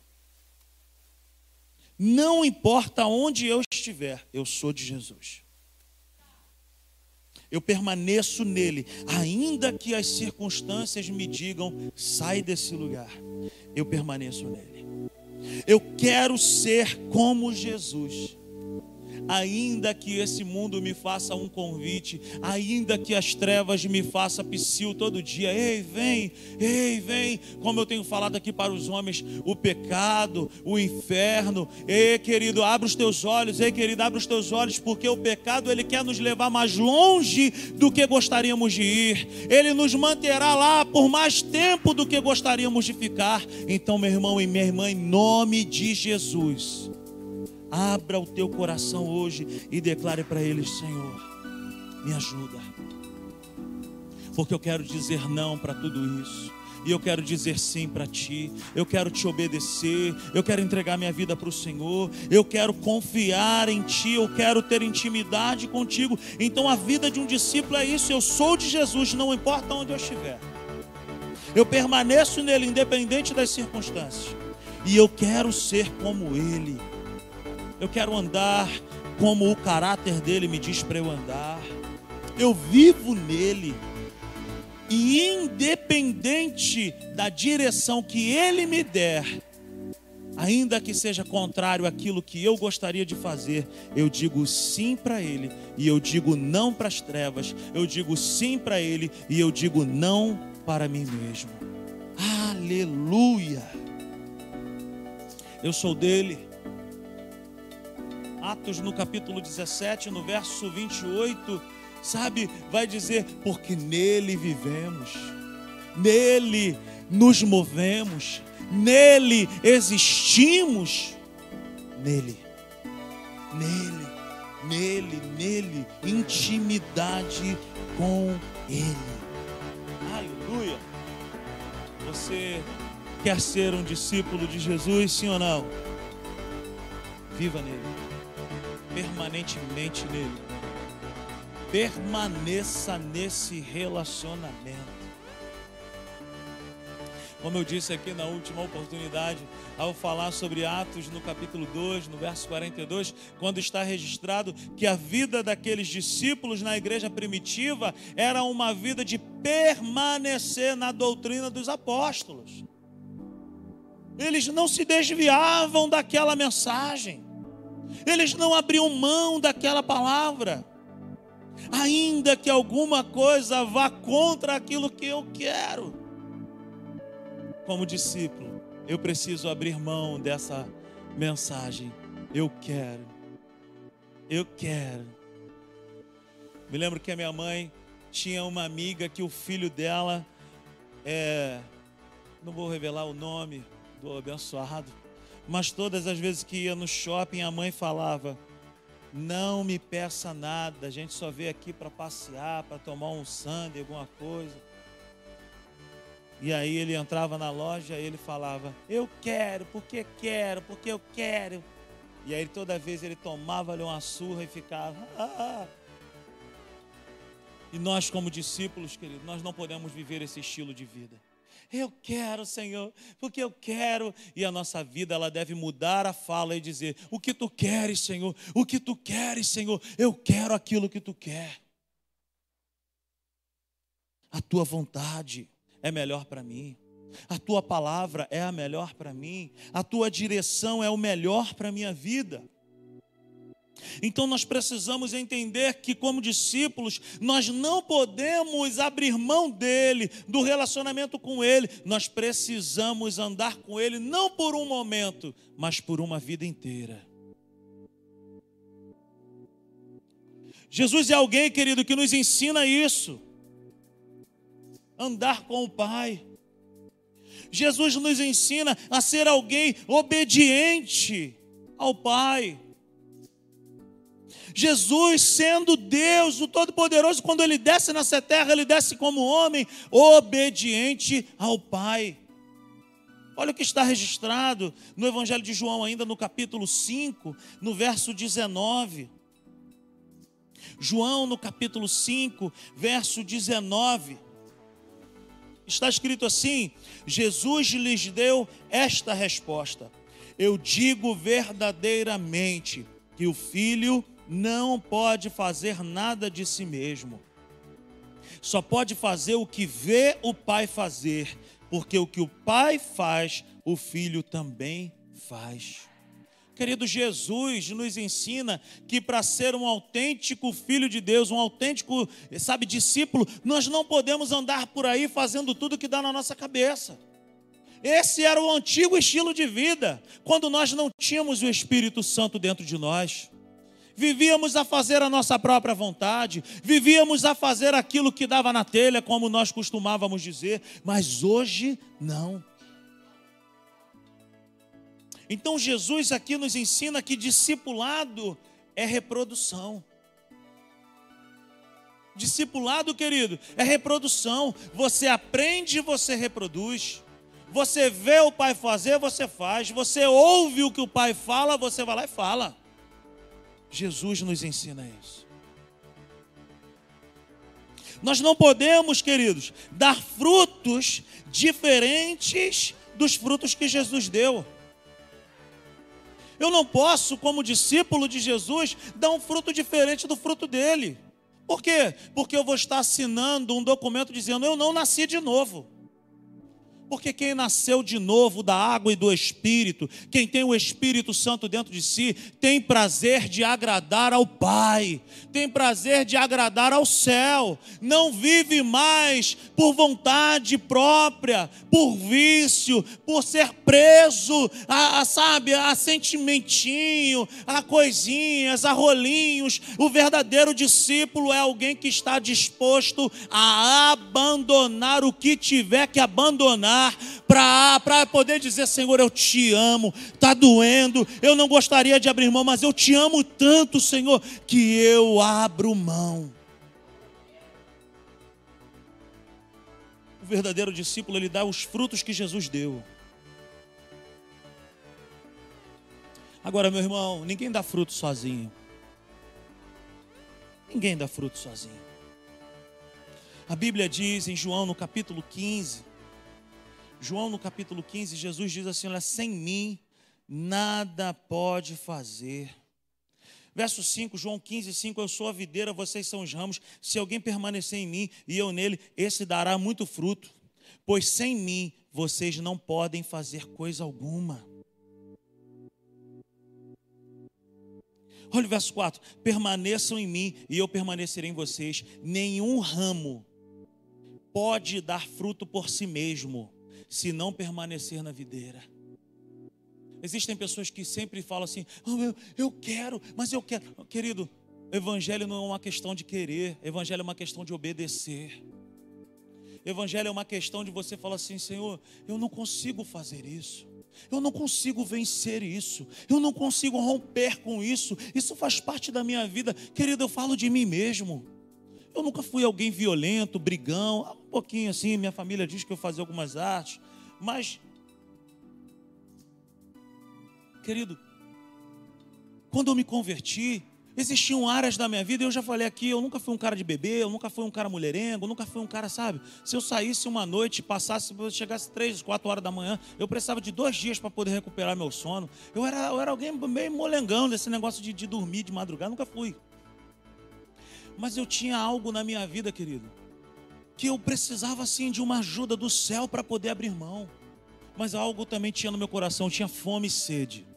Não importa onde eu estiver, eu sou de Jesus. Eu permaneço nele, ainda que as circunstâncias me digam, sai desse lugar. Eu permaneço nele. Eu quero ser como Jesus ainda que esse mundo me faça um convite, ainda que as trevas me façam psiu todo dia, ei, vem, ei, vem, como eu tenho falado aqui para os homens, o pecado, o inferno, ei, querido, abre os teus olhos, ei, querido, abre os teus olhos, porque o pecado, ele quer nos levar mais longe do que gostaríamos de ir, ele nos manterá lá por mais tempo do que gostaríamos de ficar, então, meu irmão e minha irmã, em nome de Jesus, Abra o teu coração hoje e declare para Ele: Senhor, me ajuda. Porque eu quero dizer não para tudo isso. E eu quero dizer sim para ti. Eu quero te obedecer. Eu quero entregar minha vida para o Senhor. Eu quero confiar em ti. Eu quero ter intimidade contigo. Então a vida de um discípulo é isso. Eu sou de Jesus, não importa onde eu estiver. Eu permaneço nele, independente das circunstâncias. E eu quero ser como ele. Eu quero andar como o caráter dele me diz para eu andar. Eu vivo nele. E independente da direção que ele me der, ainda que seja contrário àquilo que eu gostaria de fazer, eu digo sim para ele e eu digo não para as trevas. Eu digo sim para ele e eu digo não para mim mesmo. Aleluia. Eu sou dele. Atos no capítulo 17, no verso 28, sabe, vai dizer, porque nele vivemos, nele nos movemos, nele existimos, nele, nele, nele, nele, intimidade com ele. Aleluia. Você quer ser um discípulo de Jesus, sim ou não? Viva nele, permanentemente nele. Permaneça nesse relacionamento. Como eu disse aqui na última oportunidade, ao falar sobre Atos no capítulo 2, no verso 42, quando está registrado que a vida daqueles discípulos na igreja primitiva era uma vida de permanecer na doutrina dos apóstolos. Eles não se desviavam daquela mensagem, eles não abriam mão daquela palavra ainda que alguma coisa vá contra aquilo que eu quero. Como discípulo, eu preciso abrir mão dessa mensagem. Eu quero, eu quero. Me lembro que a minha mãe tinha uma amiga que o filho dela, é, não vou revelar o nome do abençoado, mas todas as vezes que ia no shopping, a mãe falava: não me peça nada, a gente só veio aqui para passear, para tomar um sundae, alguma coisa. E aí ele entrava na loja e ele falava: Eu quero, porque quero, porque eu quero. E aí toda vez ele tomava-lhe uma surra e ficava. Ah. E nós, como discípulos, querido, nós não podemos viver esse estilo de vida. Eu quero, Senhor, porque eu quero. E a nossa vida, ela deve mudar a fala e dizer: O que tu queres, Senhor? O que tu queres, Senhor? Eu quero aquilo que tu quer. A tua vontade é melhor para mim. A tua palavra é a melhor para mim. A tua direção é o melhor para a minha vida. Então nós precisamos entender que, como discípulos, nós não podemos abrir mão dele, do relacionamento com ele, nós precisamos andar com ele, não por um momento, mas por uma vida inteira. Jesus é alguém, querido, que nos ensina isso, andar com o Pai. Jesus nos ensina a ser alguém obediente ao Pai. Jesus, sendo Deus, o Todo-Poderoso, quando ele desce nessa terra, ele desce como homem, obediente ao Pai. Olha o que está registrado no Evangelho de João, ainda no capítulo 5, no verso 19. João, no capítulo 5, verso 19. Está escrito assim: Jesus lhes deu esta resposta: Eu digo verdadeiramente que o Filho não pode fazer nada de si mesmo. Só pode fazer o que vê o Pai fazer, porque o que o Pai faz, o Filho também faz. Querido Jesus nos ensina que para ser um autêntico filho de Deus, um autêntico, sabe, discípulo, nós não podemos andar por aí fazendo tudo que dá na nossa cabeça. Esse era o antigo estilo de vida, quando nós não tínhamos o Espírito Santo dentro de nós vivíamos a fazer a nossa própria vontade, vivíamos a fazer aquilo que dava na telha, como nós costumávamos dizer, mas hoje não. Então Jesus aqui nos ensina que discipulado é reprodução. Discipulado, querido, é reprodução. Você aprende, você reproduz. Você vê o pai fazer, você faz. Você ouve o que o pai fala, você vai lá e fala. Jesus nos ensina isso. Nós não podemos, queridos, dar frutos diferentes dos frutos que Jesus deu. Eu não posso, como discípulo de Jesus, dar um fruto diferente do fruto dele. Por quê? Porque eu vou estar assinando um documento dizendo: Eu não nasci de novo. Porque quem nasceu de novo da água e do Espírito, quem tem o Espírito Santo dentro de si, tem prazer de agradar ao Pai, tem prazer de agradar ao céu, não vive mais por vontade própria, por vício, por ser preso a, a sabe, a sentimentinho, a coisinhas, a rolinhos. O verdadeiro discípulo é alguém que está disposto a abandonar o que tiver que abandonar para poder dizer: Senhor, eu te amo, está doendo, eu não gostaria de abrir mão, mas eu te amo tanto, Senhor, que eu abro mão. O verdadeiro discípulo, ele dá os frutos que Jesus deu. Agora, meu irmão, ninguém dá fruto sozinho. Ninguém dá fruto sozinho. A Bíblia diz em João no capítulo 15, João no capítulo 15, Jesus diz assim: Olha, sem mim nada pode fazer. Verso 5, João 15, 5: Eu sou a videira, vocês são os ramos. Se alguém permanecer em mim e eu nele, esse dará muito fruto. Pois sem mim vocês não podem fazer coisa alguma. Olha o verso 4: Permaneçam em mim e eu permanecerei em vocês. Nenhum ramo pode dar fruto por si mesmo se não permanecer na videira. Existem pessoas que sempre falam assim: oh, eu, eu quero, mas eu quero. Querido, evangelho não é uma questão de querer, evangelho é uma questão de obedecer. Evangelho é uma questão de você falar assim: Senhor, eu não consigo fazer isso. Eu não consigo vencer isso. Eu não consigo romper com isso. Isso faz parte da minha vida. Querido, eu falo de mim mesmo. Eu nunca fui alguém violento, brigão, pouquinho assim. Minha família diz que eu fazia algumas artes, mas, querido, quando eu me converti, existiam áreas da minha vida, eu já falei aqui, eu nunca fui um cara de bebê, eu nunca fui um cara mulherengo, eu nunca fui um cara, sabe? Se eu saísse uma noite, passasse, chegasse três, quatro horas da manhã, eu precisava de dois dias para poder recuperar meu sono. Eu era, eu era alguém meio molengão desse negócio de, de dormir de madrugada, nunca fui. Mas eu tinha algo na minha vida, querido, que eu precisava assim de uma ajuda do céu para poder abrir mão. Mas algo também tinha no meu coração, tinha fome e sede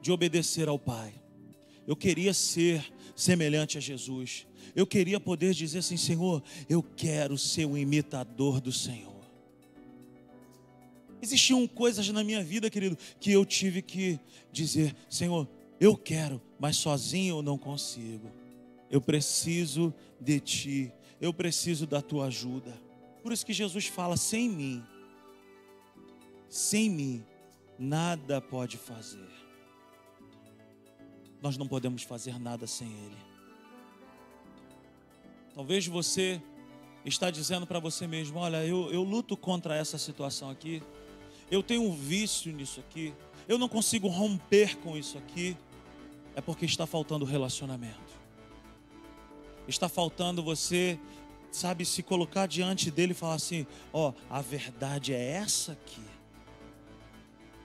de obedecer ao Pai. Eu queria ser semelhante a Jesus. Eu queria poder dizer assim, Senhor, eu quero ser um imitador do Senhor. Existiam coisas na minha vida, querido, que eu tive que dizer, Senhor, eu quero, mas sozinho eu não consigo. Eu preciso de ti, eu preciso da tua ajuda. Por isso que Jesus fala: sem mim, sem mim, nada pode fazer. Nós não podemos fazer nada sem Ele. Talvez você está dizendo para você mesmo: olha, eu, eu luto contra essa situação aqui, eu tenho um vício nisso aqui, eu não consigo romper com isso aqui, é porque está faltando relacionamento. Está faltando você, sabe, se colocar diante dele e falar assim: ó, oh, a verdade é essa aqui.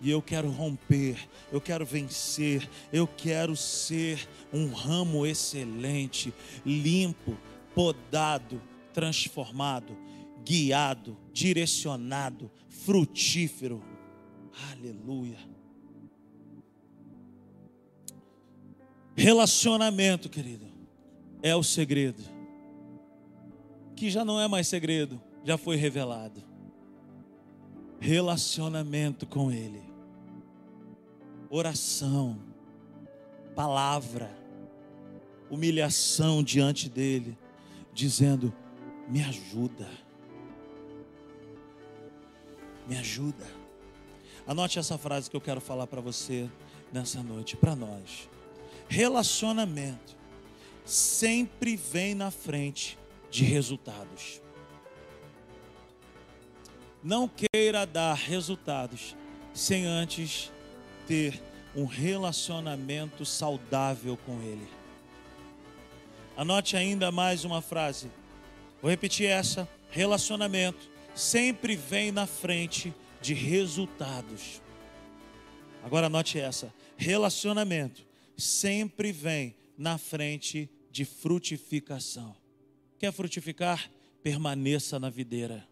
E eu quero romper, eu quero vencer, eu quero ser um ramo excelente, limpo, podado, transformado, guiado, direcionado, frutífero. Aleluia. Relacionamento, querido é o segredo. Que já não é mais segredo, já foi revelado. Relacionamento com Ele, oração, palavra, humilhação diante dEle, dizendo: Me ajuda, me ajuda. Anote essa frase que eu quero falar para você nessa noite, para nós. Relacionamento sempre vem na frente de resultados. Não queira dar resultados sem antes ter um relacionamento saudável com Ele. Anote ainda mais uma frase. Vou repetir essa: relacionamento sempre vem na frente de resultados. Agora anote essa: relacionamento sempre vem na frente de frutificação. Quer frutificar? Permaneça na videira.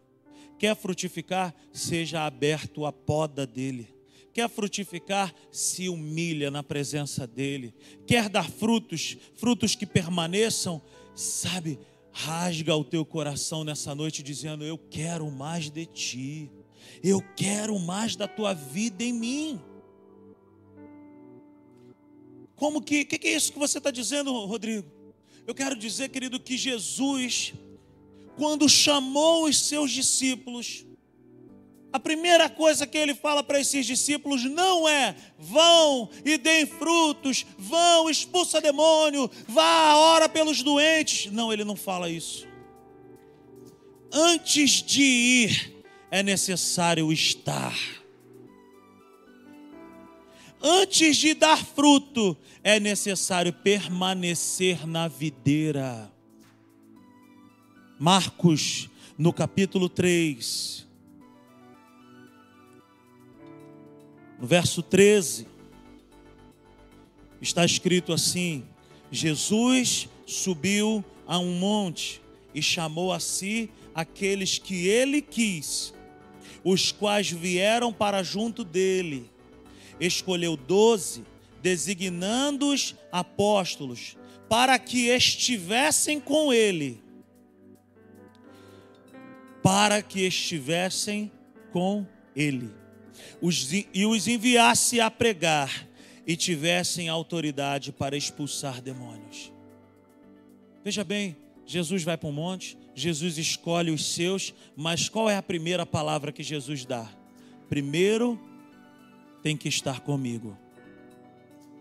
Quer frutificar? Seja aberto à poda dele. Quer frutificar? Se humilha na presença dele. Quer dar frutos, frutos que permaneçam? Sabe, rasga o teu coração nessa noite dizendo: Eu quero mais de ti. Eu quero mais da tua vida em mim. Como que, que, que é isso que você está dizendo, Rodrigo? Eu quero dizer, querido, que Jesus, quando chamou os seus discípulos, a primeira coisa que ele fala para esses discípulos não é vão e deem frutos, vão, expulsa demônio, vá, ora pelos doentes. Não, ele não fala isso. Antes de ir, é necessário estar. Antes de dar fruto, é necessário permanecer na videira. Marcos, no capítulo 3, no verso 13, está escrito assim: Jesus subiu a um monte e chamou a si aqueles que ele quis, os quais vieram para junto dele escolheu doze, designando-os apóstolos, para que estivessem com ele. Para que estivessem com ele. Os, e os enviasse a pregar e tivessem autoridade para expulsar demônios. Veja bem, Jesus vai para um monte, Jesus escolhe os seus, mas qual é a primeira palavra que Jesus dá? Primeiro tem que estar comigo.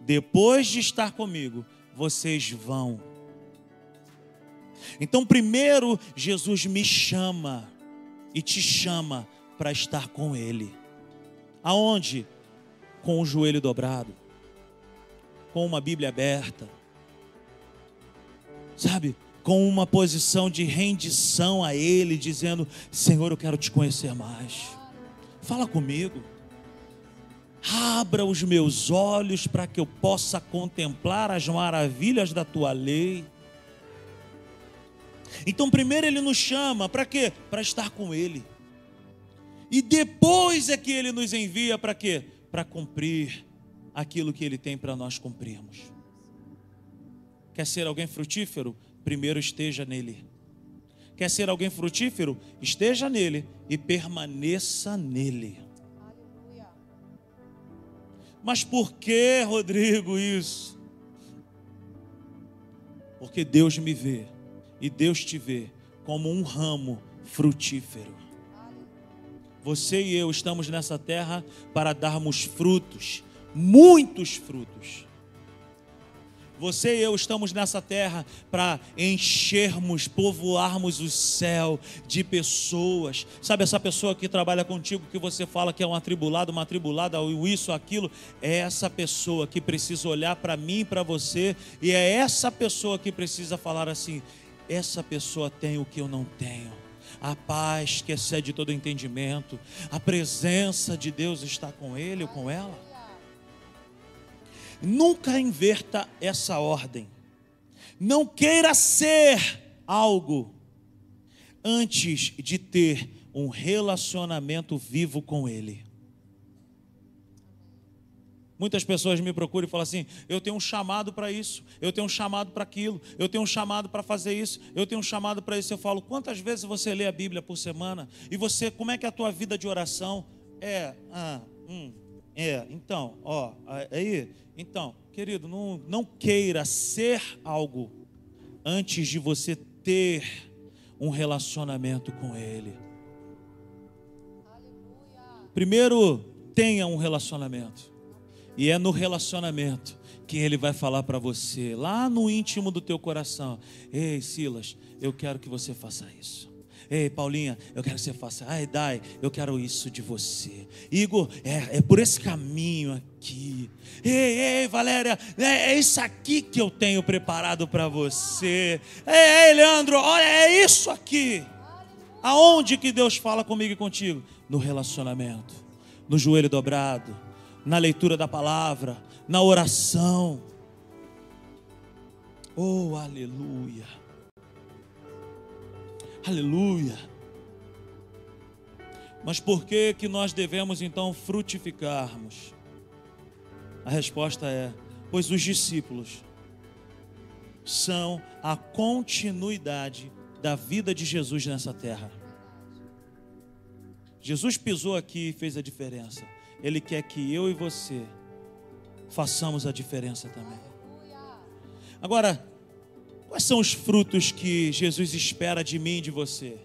Depois de estar comigo, vocês vão. Então, primeiro, Jesus me chama e te chama para estar com Ele. Aonde? Com o joelho dobrado, com uma Bíblia aberta, sabe? Com uma posição de rendição a Ele, dizendo: Senhor, eu quero te conhecer mais. Fala comigo. Abra os meus olhos para que eu possa contemplar as maravilhas da tua lei. Então, primeiro ele nos chama para quê? Para estar com ele. E depois é que ele nos envia para quê? Para cumprir aquilo que ele tem para nós cumprirmos. Quer ser alguém frutífero? Primeiro esteja nele. Quer ser alguém frutífero? Esteja nele e permaneça nele. Mas por que, Rodrigo, isso? Porque Deus me vê e Deus te vê como um ramo frutífero. Você e eu estamos nessa terra para darmos frutos, muitos frutos. Você e eu estamos nessa terra para enchermos, povoarmos o céu de pessoas. Sabe essa pessoa que trabalha contigo, que você fala que é um atribulado, uma atribulada, ou isso, aquilo? É essa pessoa que precisa olhar para mim para você, e é essa pessoa que precisa falar assim: essa pessoa tem o que eu não tenho. A paz que excede todo entendimento, a presença de Deus está com ele ou com ela. Nunca inverta essa ordem. Não queira ser algo antes de ter um relacionamento vivo com Ele. Muitas pessoas me procuram e falam assim: eu tenho um chamado para isso, eu tenho um chamado para aquilo, eu tenho um chamado para fazer isso, eu tenho um chamado para isso. Eu falo: quantas vezes você lê a Bíblia por semana? E você, como é que é a tua vida de oração? É, ah, hum, é, então, ó, aí, então, querido, não, não queira ser algo antes de você ter um relacionamento com Ele. Primeiro, tenha um relacionamento. E é no relacionamento que Ele vai falar para você, lá no íntimo do teu coração: Ei, Silas, eu quero que você faça isso. Ei, Paulinha, eu quero que você faça. Ai, Dai, eu quero isso de você. Igor, é, é por esse caminho aqui. Ei, ei, Valéria, é, é isso aqui que eu tenho preparado para você. Ei, ei, Leandro, olha, é isso aqui. Aonde que Deus fala comigo e contigo? No relacionamento, no joelho dobrado, na leitura da palavra, na oração. Oh, aleluia. Aleluia. Mas por que que nós devemos então frutificarmos? A resposta é: pois os discípulos são a continuidade da vida de Jesus nessa terra. Jesus pisou aqui e fez a diferença. Ele quer que eu e você façamos a diferença também. Agora, quais são os frutos que Jesus espera de mim e de você?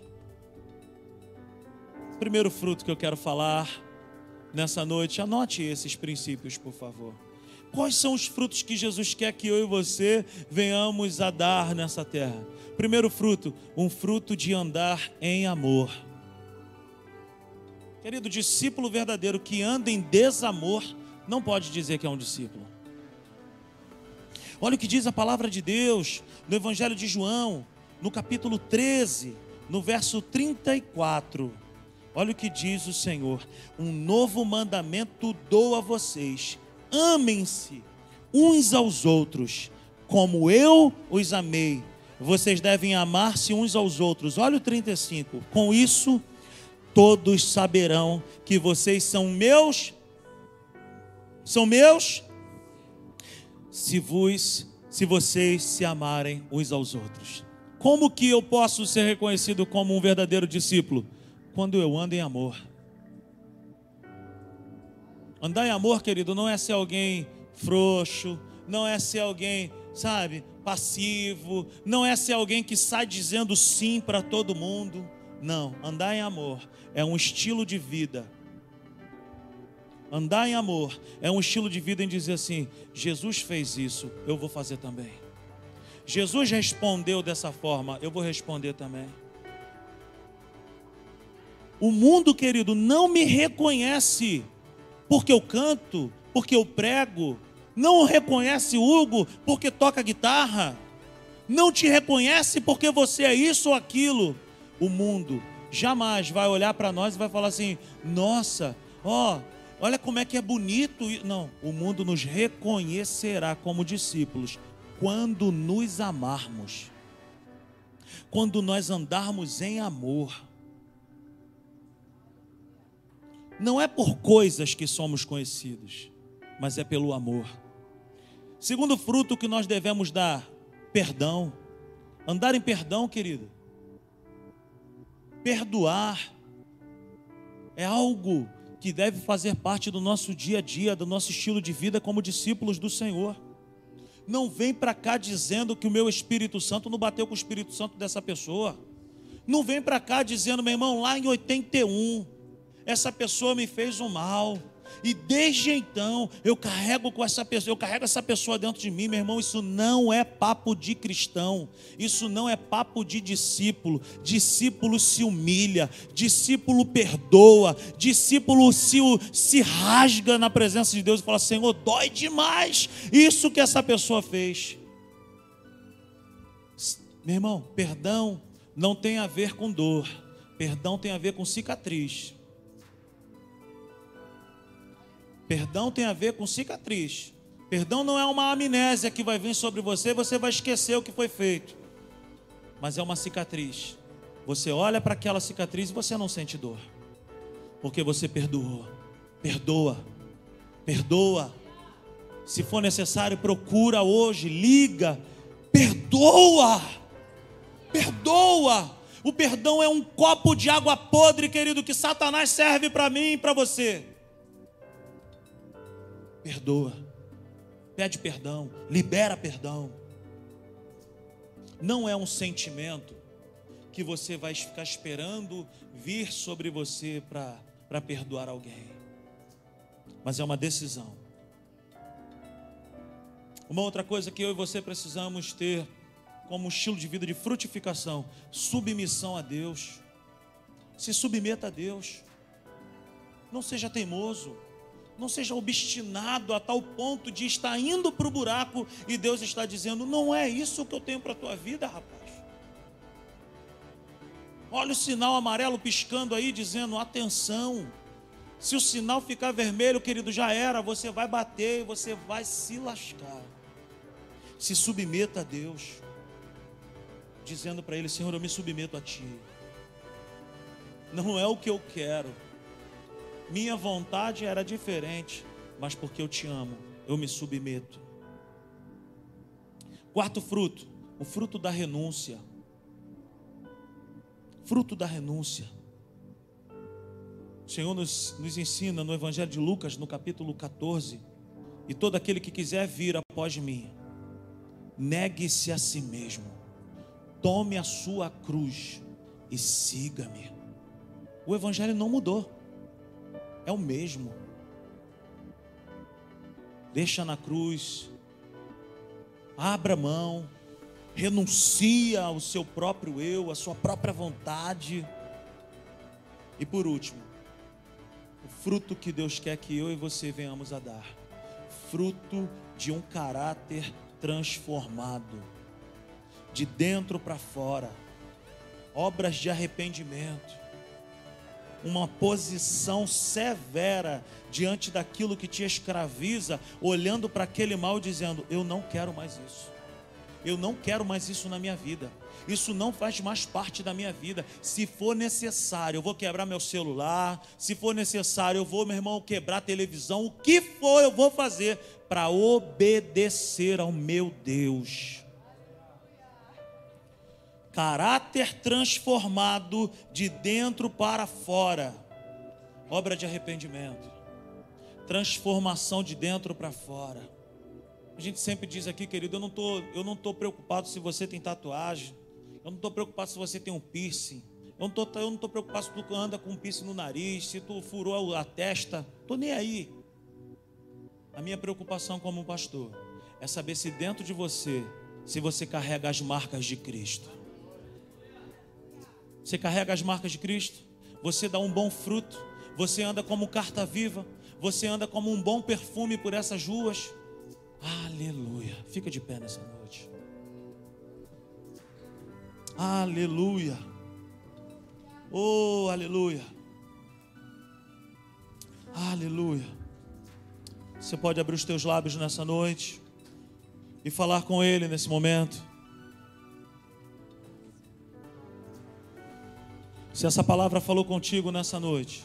O primeiro fruto que eu quero falar nessa noite, anote esses princípios, por favor. Quais são os frutos que Jesus quer que eu e você venhamos a dar nessa terra? Primeiro fruto, um fruto de andar em amor. Querido, discípulo verdadeiro que anda em desamor não pode dizer que é um discípulo. Olha o que diz a palavra de Deus no Evangelho de João, no capítulo 13, no verso 34. Olha o que diz o Senhor: Um novo mandamento dou a vocês: amem-se uns aos outros, como eu os amei. Vocês devem amar-se uns aos outros. Olha o 35. Com isso, todos saberão que vocês são meus. São meus se vos se vocês se amarem uns aos outros. Como que eu posso ser reconhecido como um verdadeiro discípulo? Quando eu ando em amor. Andar em amor, querido, não é ser alguém frouxo, não é ser alguém, sabe, passivo, não é ser alguém que sai dizendo sim para todo mundo. Não, andar em amor é um estilo de vida. Andar em amor é um estilo de vida em dizer assim: Jesus fez isso, eu vou fazer também. Jesus respondeu dessa forma, eu vou responder também. O mundo, querido, não me reconhece porque eu canto, porque eu prego, não reconhece Hugo porque toca guitarra, não te reconhece porque você é isso ou aquilo. O mundo jamais vai olhar para nós e vai falar assim: nossa, ó, olha como é que é bonito. Não, o mundo nos reconhecerá como discípulos quando nos amarmos, quando nós andarmos em amor. Não é por coisas que somos conhecidos, mas é pelo amor. Segundo fruto que nós devemos dar, perdão. Andar em perdão, querido Perdoar é algo que deve fazer parte do nosso dia a dia, do nosso estilo de vida como discípulos do Senhor. Não vem para cá dizendo que o meu Espírito Santo não bateu com o Espírito Santo dessa pessoa. Não vem para cá dizendo, meu irmão, lá em 81, essa pessoa me fez um mal. E desde então eu carrego com essa pessoa, eu carrego essa pessoa dentro de mim, meu irmão. Isso não é papo de cristão, isso não é papo de discípulo. Discípulo se humilha, discípulo perdoa, discípulo se, se rasga na presença de Deus e fala: Senhor, dói demais isso que essa pessoa fez. Meu irmão, perdão não tem a ver com dor, perdão tem a ver com cicatriz. Perdão tem a ver com cicatriz. Perdão não é uma amnésia que vai vir sobre você você vai esquecer o que foi feito. Mas é uma cicatriz. Você olha para aquela cicatriz e você não sente dor. Porque você perdoou. Perdoa. Perdoa. Se for necessário, procura hoje, liga. Perdoa. Perdoa. O perdão é um copo de água podre, querido, que Satanás serve para mim e para você. Perdoa. Pede perdão. Libera perdão. Não é um sentimento que você vai ficar esperando vir sobre você para perdoar alguém. Mas é uma decisão. Uma outra coisa que eu e você precisamos ter como estilo de vida de frutificação, submissão a Deus. Se submeta a Deus. Não seja teimoso. Não seja obstinado a tal ponto de estar indo para o buraco e Deus está dizendo: não é isso que eu tenho para a tua vida, rapaz. Olha o sinal amarelo piscando aí, dizendo: atenção. Se o sinal ficar vermelho, querido, já era, você vai bater e você vai se lascar. Se submeta a Deus, dizendo para Ele: Senhor, eu me submeto a Ti. Não é o que eu quero, Minha vontade era diferente, mas porque eu te amo, eu me submeto. Quarto fruto, o fruto da renúncia. Fruto da renúncia. O Senhor nos, nos ensina no Evangelho de Lucas, no capítulo 14: E todo aquele que quiser vir após mim, negue-se a si mesmo, tome a sua cruz e siga-me. O Evangelho não mudou, é o mesmo. Deixa na cruz, abra mão, renuncia ao seu próprio eu, à sua própria vontade. E por último, o fruto que Deus quer que eu e você venhamos a dar. Fruto de um caráter transformado, de dentro para fora, obras de arrependimento, uma posição severa diante daquilo que te escraviza, olhando para aquele mal dizendo: Eu não quero mais isso. Eu não quero mais isso na minha vida. Isso não faz mais parte da minha vida. Se for necessário, eu vou quebrar meu celular. Se for necessário, eu vou, meu irmão, quebrar a televisão. O que for, eu vou fazer para obedecer ao meu Deus. Caráter transformado de dentro para fora. Obra de arrependimento. Transformação de dentro para fora. A gente sempre diz aqui, querido, eu não tô, eu não tô preocupado se você tem tatuagem. Eu não estou preocupado se você tem um piercing. Eu não estou preocupado se tu anda com um piercing no nariz, se tu furou a testa. Estou nem aí. A minha preocupação como pastor é saber se dentro de você, se você carrega as marcas de Cristo. Você carrega as marcas de Cristo? Você dá um bom fruto? Você anda como carta viva? Você anda como um bom perfume por essas ruas? Aleluia. Fica de pé nessa noite. Aleluia. Oh, aleluia. Aleluia. Você pode abrir os teus lábios nessa noite e falar com Ele nesse momento. Se essa palavra falou contigo nessa noite,